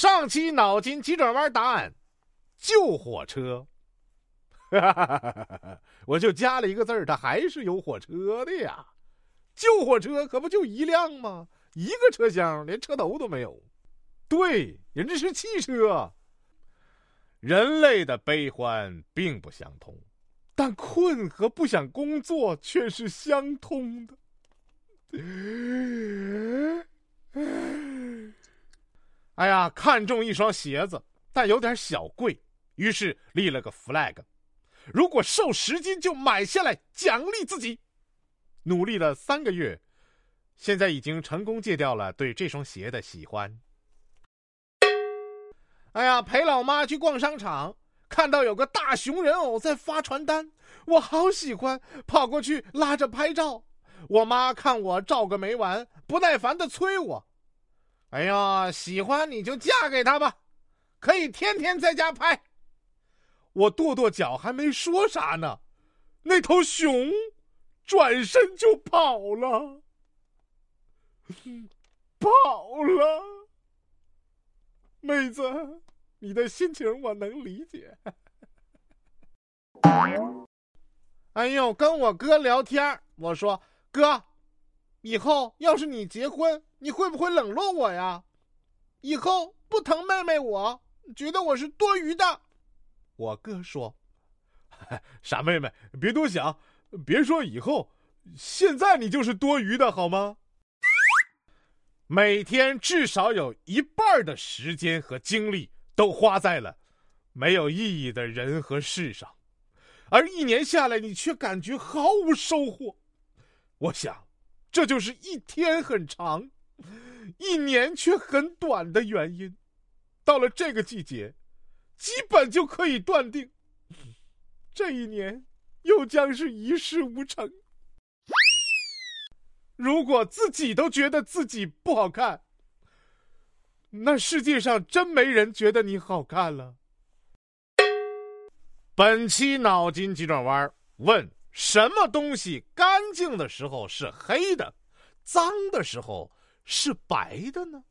上期脑筋急转弯答案：旧火车。我就加了一个字儿，它还是有火车的呀。旧火车可不就一辆吗？一个车厢，连车头都没有。对，人这是汽车。人类的悲欢并不相同，但困和不想工作却是相通的。哎呀，看中一双鞋子，但有点小贵，于是立了个 flag：如果瘦十斤就买下来，奖励自己。努力了三个月，现在已经成功戒掉了对这双鞋的喜欢。哎呀，陪老妈去逛商场，看到有个大熊人偶在发传单，我好喜欢，跑过去拉着拍照。我妈看我照个没完，不耐烦的催我：“哎呀，喜欢你就嫁给他吧，可以天天在家拍。”我跺跺脚，还没说啥呢，那头熊转身就跑了，跑了。妹子，你的心情我能理解。哎呦，跟我哥聊天，我说哥，以后要是你结婚，你会不会冷落我呀？以后不疼妹妹我，觉得我是多余的。我哥说：“傻妹妹，别多想，别说以后，现在你就是多余的，好吗？”每天至少有一半的时间和精力都花在了没有意义的人和事上，而一年下来，你却感觉毫无收获。我想，这就是一天很长，一年却很短的原因。到了这个季节，基本就可以断定，这一年又将是一事无成。如果自己都觉得自己不好看，那世界上真没人觉得你好看了。本期脑筋急转弯问：什么东西干净的时候是黑的，脏的时候是白的呢？